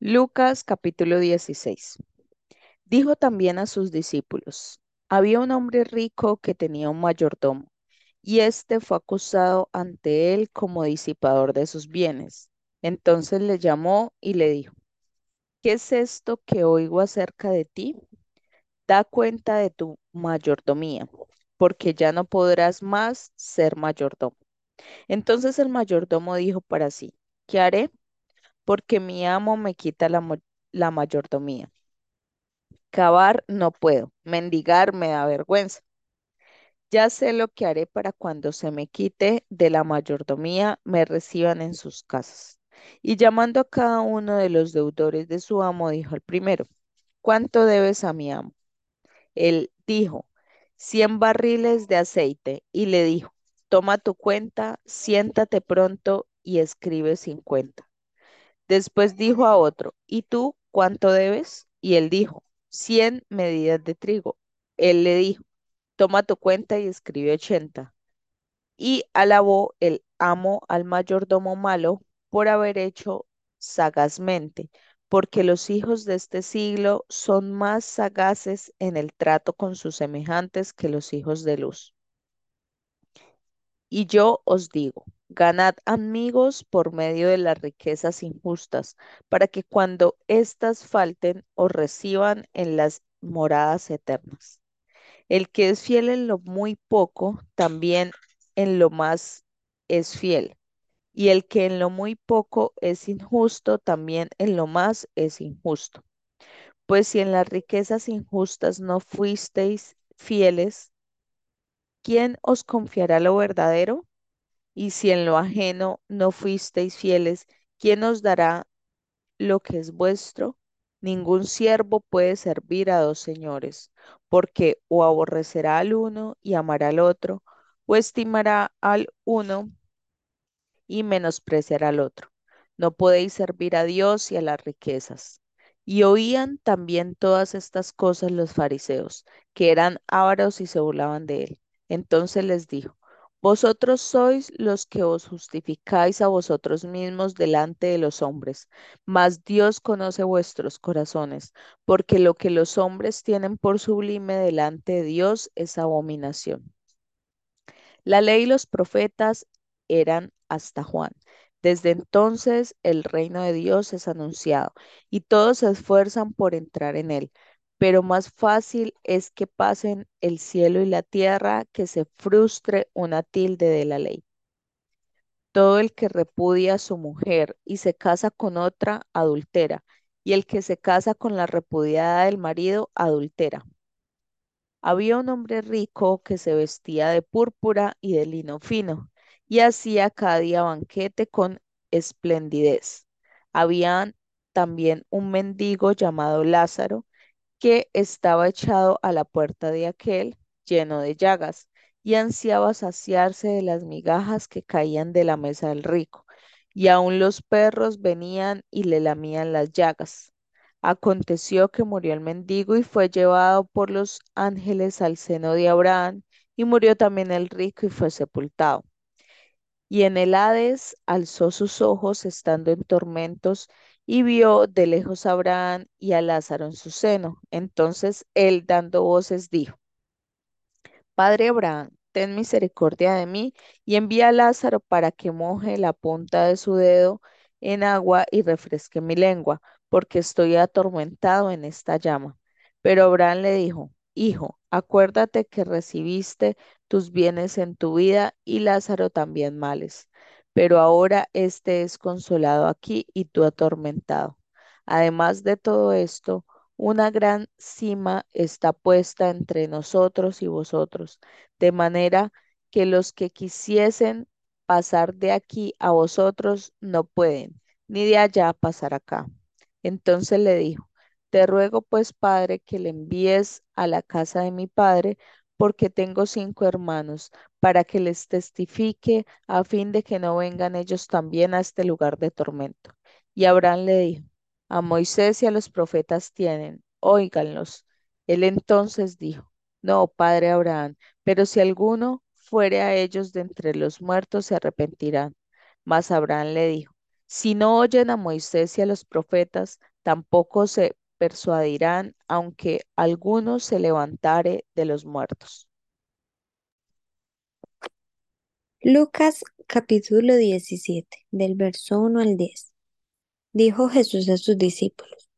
Lucas capítulo 16. Dijo también a sus discípulos, había un hombre rico que tenía un mayordomo, y éste fue acusado ante él como disipador de sus bienes. Entonces le llamó y le dijo, ¿qué es esto que oigo acerca de ti? Da cuenta de tu mayordomía, porque ya no podrás más ser mayordomo. Entonces el mayordomo dijo para sí, ¿qué haré? Porque mi amo me quita la, la mayordomía. Cavar no puedo, mendigar me da vergüenza. Ya sé lo que haré para cuando se me quite de la mayordomía, me reciban en sus casas. Y llamando a cada uno de los deudores de su amo, dijo al primero, ¿cuánto debes a mi amo? Él dijo, cien barriles de aceite, y le dijo, toma tu cuenta, siéntate pronto y escribe cincuenta. Después dijo a otro, ¿y tú cuánto debes? Y él dijo, cien medidas de trigo. Él le dijo, toma tu cuenta y escribe ochenta. Y alabó el amo al mayordomo malo por haber hecho sagazmente, porque los hijos de este siglo son más sagaces en el trato con sus semejantes que los hijos de luz. Y yo os digo, ganad amigos por medio de las riquezas injustas, para que cuando éstas falten os reciban en las moradas eternas. El que es fiel en lo muy poco, también en lo más es fiel. Y el que en lo muy poco es injusto, también en lo más es injusto. Pues si en las riquezas injustas no fuisteis fieles, ¿quién os confiará lo verdadero? Y si en lo ajeno no fuisteis fieles, ¿quién os dará lo que es vuestro? Ningún siervo puede servir a dos señores, porque o aborrecerá al uno y amará al otro, o estimará al uno y menospreciar al otro. No podéis servir a Dios y a las riquezas. Y oían también todas estas cosas los fariseos, que eran ávaros y se burlaban de él. Entonces les dijo, Vosotros sois los que os justificáis a vosotros mismos delante de los hombres, mas Dios conoce vuestros corazones, porque lo que los hombres tienen por sublime delante de Dios es abominación. La ley y los profetas eran hasta Juan. Desde entonces el reino de Dios es anunciado y todos se esfuerzan por entrar en él. Pero más fácil es que pasen el cielo y la tierra que se frustre una tilde de la ley. Todo el que repudia a su mujer y se casa con otra, adultera, y el que se casa con la repudiada del marido, adultera. Había un hombre rico que se vestía de púrpura y de lino fino y hacía cada día banquete con esplendidez. Había también un mendigo llamado Lázaro que estaba echado a la puerta de aquel, lleno de llagas, y ansiaba saciarse de las migajas que caían de la mesa del rico, y aun los perros venían y le lamían las llagas. Aconteció que murió el mendigo y fue llevado por los ángeles al seno de Abraham, y murió también el rico y fue sepultado. Y en el Hades alzó sus ojos estando en tormentos y vio de lejos a Abraham y a Lázaro en su seno. Entonces él dando voces dijo, Padre Abraham, ten misericordia de mí y envía a Lázaro para que moje la punta de su dedo en agua y refresque mi lengua, porque estoy atormentado en esta llama. Pero Abraham le dijo, Hijo, acuérdate que recibiste tus bienes en tu vida y Lázaro también males. Pero ahora éste es consolado aquí y tú atormentado. Además de todo esto, una gran cima está puesta entre nosotros y vosotros, de manera que los que quisiesen pasar de aquí a vosotros no pueden, ni de allá pasar acá. Entonces le dijo, te ruego pues, padre, que le envíes a la casa de mi padre, porque tengo cinco hermanos, para que les testifique, a fin de que no vengan ellos también a este lugar de tormento. Y Abraham le dijo, a Moisés y a los profetas tienen, óiganlos. Él entonces dijo, no, padre Abraham, pero si alguno fuere a ellos de entre los muertos, se arrepentirán. Mas Abraham le dijo, Si no oyen a Moisés y a los profetas, tampoco se persuadirán, aunque alguno se levantare de los muertos. Lucas capítulo 17, del verso 1 al 10. Dijo Jesús a sus discípulos,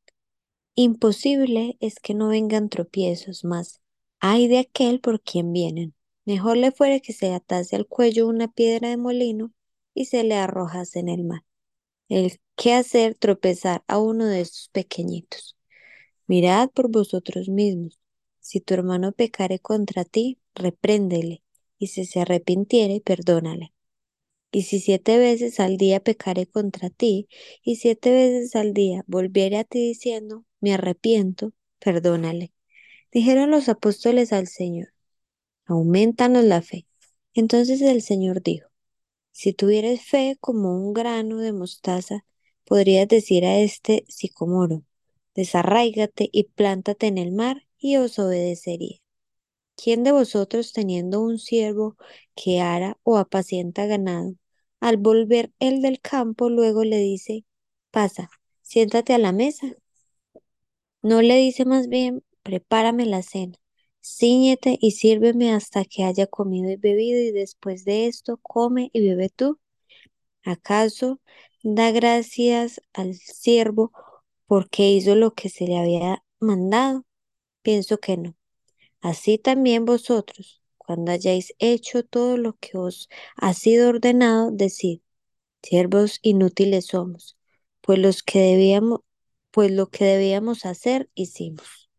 Imposible es que no vengan tropiezos, mas ay de aquel por quien vienen. Mejor le fuera que se atase al cuello una piedra de molino y se le arrojase en el mar. El hacer tropezar a uno de estos pequeñitos. Mirad por vosotros mismos. Si tu hermano pecare contra ti, repréndele, y si se arrepintiere, perdónale. Y si siete veces al día pecare contra ti, y siete veces al día volviere a ti diciendo, me arrepiento, perdónale. Dijeron los apóstoles al Señor, aumentanos la fe. Entonces el Señor dijo, si tuvieres fe como un grano de mostaza, podrías decir a este sicomoro, desarráigate y plántate en el mar, y os obedecería. ¿Quién de vosotros teniendo un siervo que ara o apacienta ganado, al volver él del campo, luego le dice, pasa, siéntate a la mesa? No le dice más bien, prepárame la cena, ciñete y sírveme hasta que haya comido y bebido, y después de esto come y bebe tú. ¿Acaso da gracias al siervo porque hizo lo que se le había mandado? Pienso que no. Así también vosotros, cuando hayáis hecho todo lo que os ha sido ordenado, decid, siervos inútiles somos, pues los que debíamos, pues lo que debíamos hacer hicimos.